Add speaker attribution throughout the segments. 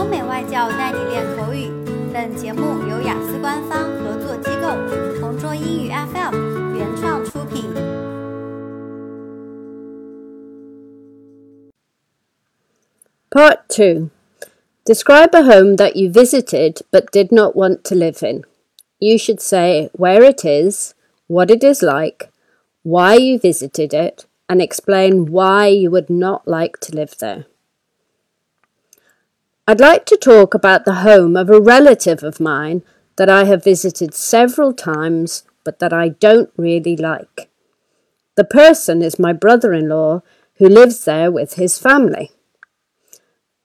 Speaker 1: 欧美外教带你练口语。本节目由雅思官方合作机构同桌英语 FM 原创出品。
Speaker 2: Part 2 Describe a home that you visited but did not want to live in. You should say where it is, what it is like, why you visited it, and explain why you would not like to live there. I'd like to talk about the home of a relative of mine that I have visited several times but that I don't really like. The person is my brother in law who lives there with his family.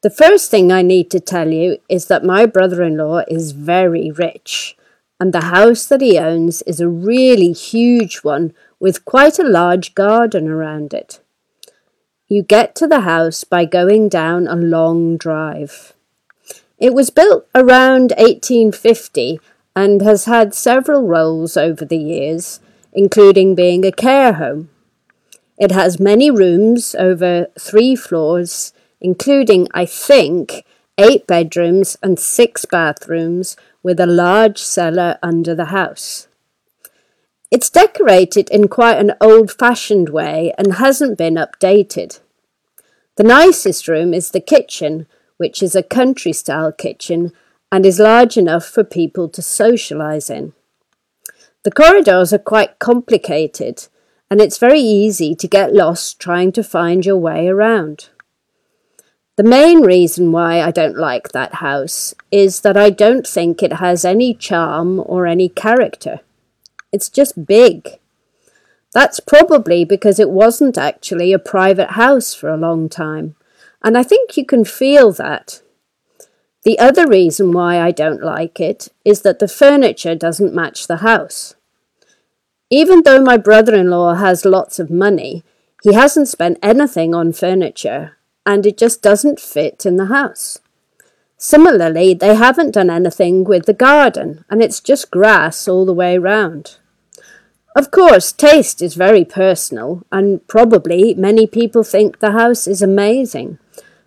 Speaker 2: The first thing I need to tell you is that my brother in law is very rich, and the house that he owns is a really huge one with quite a large garden around it. You get to the house by going down a long drive. It was built around 1850 and has had several roles over the years, including being a care home. It has many rooms over three floors, including, I think, eight bedrooms and six bathrooms, with a large cellar under the house. It's decorated in quite an old fashioned way and hasn't been updated. The nicest room is the kitchen, which is a country style kitchen and is large enough for people to socialise in. The corridors are quite complicated and it's very easy to get lost trying to find your way around. The main reason why I don't like that house is that I don't think it has any charm or any character. It's just big. That's probably because it wasn't actually a private house for a long time, and I think you can feel that. The other reason why I don't like it is that the furniture doesn't match the house. Even though my brother in law has lots of money, he hasn't spent anything on furniture, and it just doesn't fit in the house. Similarly, they haven't done anything with the garden, and it's just grass all the way round. Of course, taste is very personal, and probably many people think the house is amazing.